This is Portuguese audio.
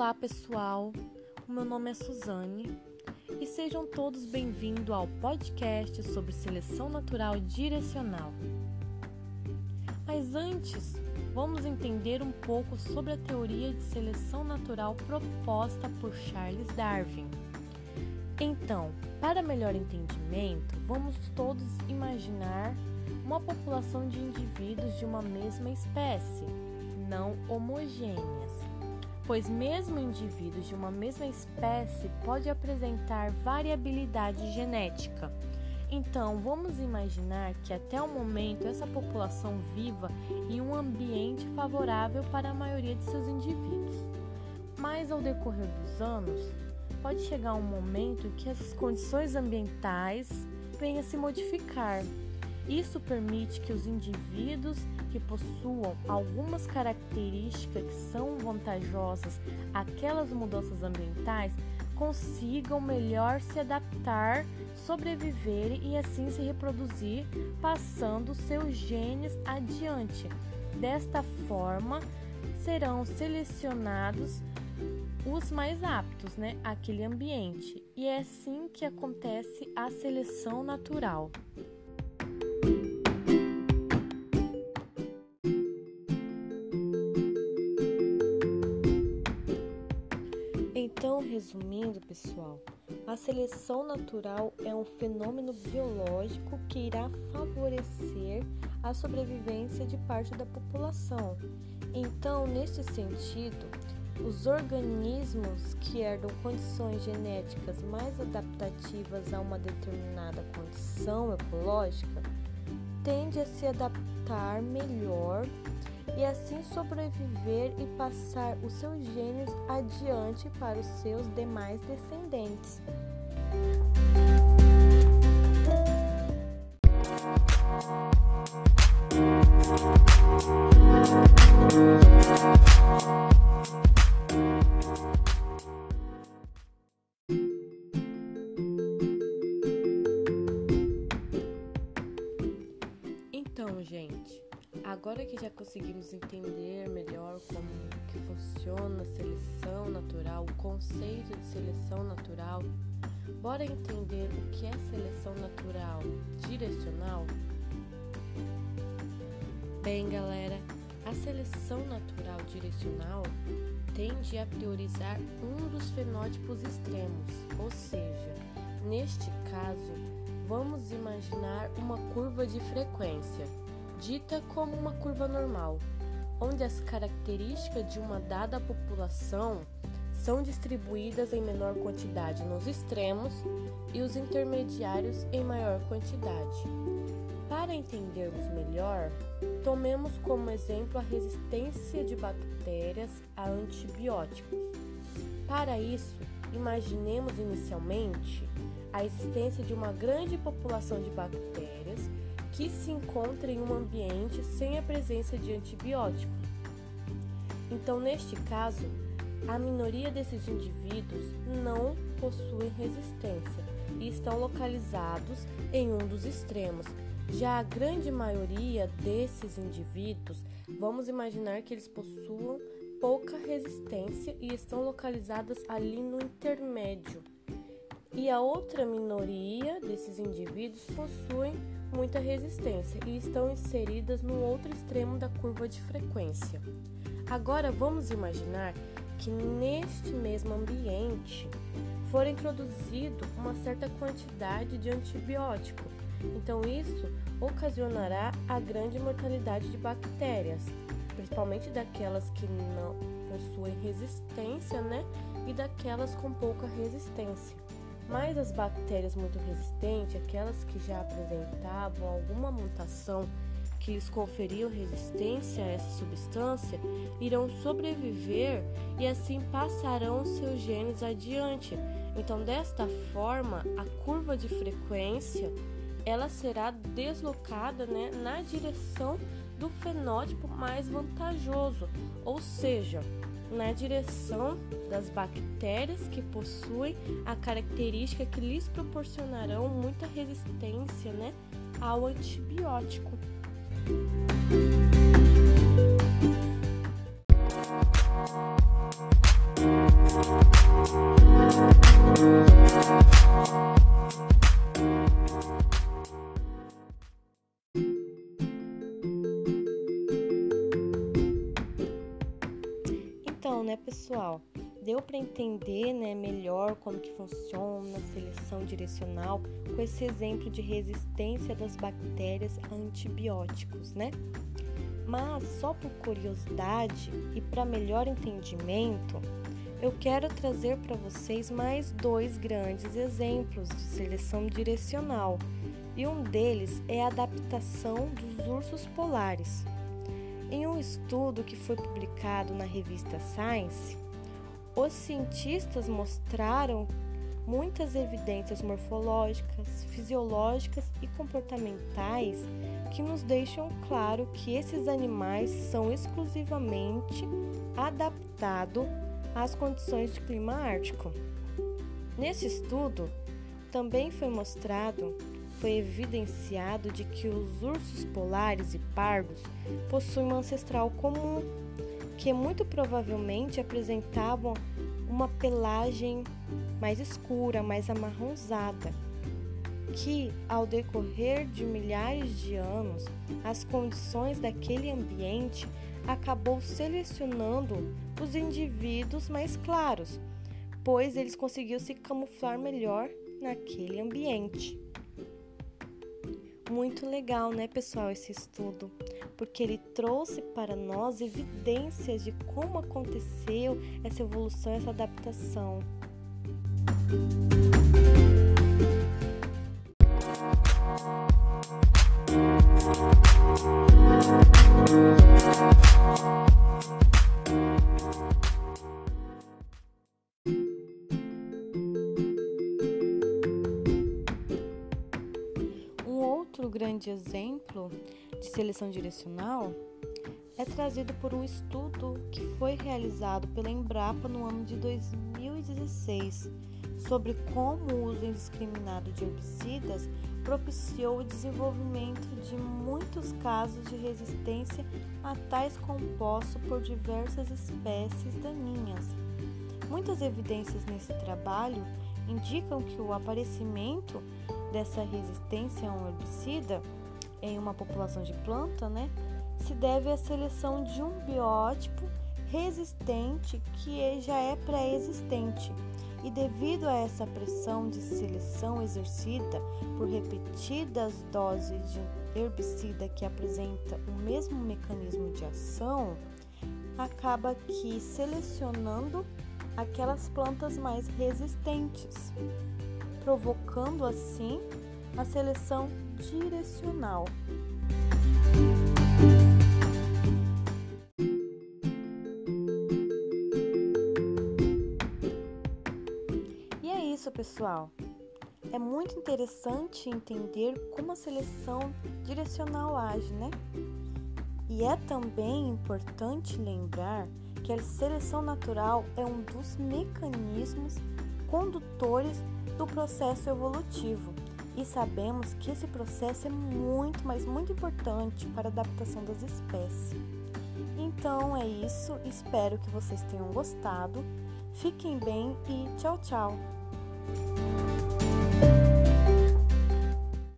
Olá pessoal, o meu nome é Suzane e sejam todos bem-vindos ao podcast sobre seleção natural direcional. Mas antes, vamos entender um pouco sobre a teoria de seleção natural proposta por Charles Darwin. Então, para melhor entendimento, vamos todos imaginar uma população de indivíduos de uma mesma espécie, não homogêneas, pois mesmo indivíduos de uma mesma espécie pode apresentar variabilidade genética. Então, vamos imaginar que até o momento essa população viva em um ambiente favorável para a maioria de seus indivíduos. Mas ao decorrer dos anos, pode chegar um momento que essas condições ambientais venham a se modificar isso permite que os indivíduos que possuam algumas características que são vantajosas àquelas mudanças ambientais consigam melhor se adaptar, sobreviver e assim se reproduzir, passando seus genes adiante. Desta forma, serão selecionados os mais aptos né, àquele ambiente. E é assim que acontece a seleção natural. Resumindo, pessoal, a seleção natural é um fenômeno biológico que irá favorecer a sobrevivência de parte da população. Então, neste sentido, os organismos que herdam condições genéticas mais adaptativas a uma determinada condição ecológica tendem a se adaptar melhor e assim sobreviver e passar os seus genes adiante para os seus demais descendentes. Agora que já conseguimos entender melhor como que funciona a seleção natural, o conceito de seleção natural, bora entender o que é seleção natural direcional? Bem, galera, a seleção natural direcional tende a priorizar um dos fenótipos extremos, ou seja, neste caso, vamos imaginar uma curva de frequência dita como uma curva normal, onde as características de uma dada população são distribuídas em menor quantidade nos extremos e os intermediários em maior quantidade. Para entendermos melhor, tomemos como exemplo a resistência de bactérias a antibióticos. Para isso, imaginemos inicialmente a existência de uma grande população de bactérias que se encontra em um ambiente sem a presença de antibiótico. Então, neste caso, a minoria desses indivíduos não possuem resistência e estão localizados em um dos extremos. Já a grande maioria desses indivíduos, vamos imaginar que eles possuam pouca resistência e estão localizados ali no intermédio. E a outra minoria desses indivíduos possuem muita resistência e estão inseridas no outro extremo da curva de frequência. Agora vamos imaginar que neste mesmo ambiente for introduzido uma certa quantidade de antibiótico. Então isso ocasionará a grande mortalidade de bactérias, principalmente daquelas que não possuem resistência, né? E daquelas com pouca resistência. Mas as bactérias muito resistentes, aquelas que já apresentavam alguma mutação que lhes conferiam resistência a essa substância, irão sobreviver e assim passarão seus genes adiante. Então, desta forma, a curva de frequência ela será deslocada né, na direção do fenótipo mais vantajoso, ou seja, na direção das bactérias que possuem a característica que lhes proporcionarão muita resistência né, ao antibiótico. Né, pessoal? Deu para entender, né, melhor como que funciona a seleção direcional com esse exemplo de resistência das bactérias a antibióticos, né? Mas só por curiosidade e para melhor entendimento, eu quero trazer para vocês mais dois grandes exemplos de seleção direcional, e um deles é a adaptação dos ursos polares. Em um estudo que foi publicado na revista Science, os cientistas mostraram muitas evidências morfológicas, fisiológicas e comportamentais que nos deixam claro que esses animais são exclusivamente adaptados às condições de clima ártico. Nesse estudo, também foi mostrado, foi evidenciado de que os ursos polares e pardos possuem um ancestral comum, que muito provavelmente apresentavam uma pelagem mais escura, mais amarronzada, que ao decorrer de milhares de anos, as condições daquele ambiente acabou selecionando os indivíduos mais claros, pois eles conseguiam se camuflar melhor naquele ambiente. Muito legal, né, pessoal, esse estudo, porque ele trouxe para nós evidências de como aconteceu essa evolução, essa adaptação. outro grande exemplo de seleção direcional é trazido por um estudo que foi realizado pela Embrapa no ano de 2016 sobre como o uso indiscriminado de herbicidas propiciou o desenvolvimento de muitos casos de resistência a tais compostos por diversas espécies daninhas. Muitas evidências nesse trabalho indicam que o aparecimento dessa resistência a um herbicida em uma população de planta, né, se deve à seleção de um biótipo resistente que já é pré-existente. E devido a essa pressão de seleção exercida por repetidas doses de herbicida que apresenta o mesmo mecanismo de ação, acaba que selecionando aquelas plantas mais resistentes provocando assim a seleção direcional. E é isso, pessoal. É muito interessante entender como a seleção direcional age, né? E é também importante lembrar que a seleção natural é um dos mecanismos condutores do processo evolutivo e sabemos que esse processo é muito, mas muito importante para a adaptação das espécies. Então é isso, espero que vocês tenham gostado. Fiquem bem e tchau, tchau!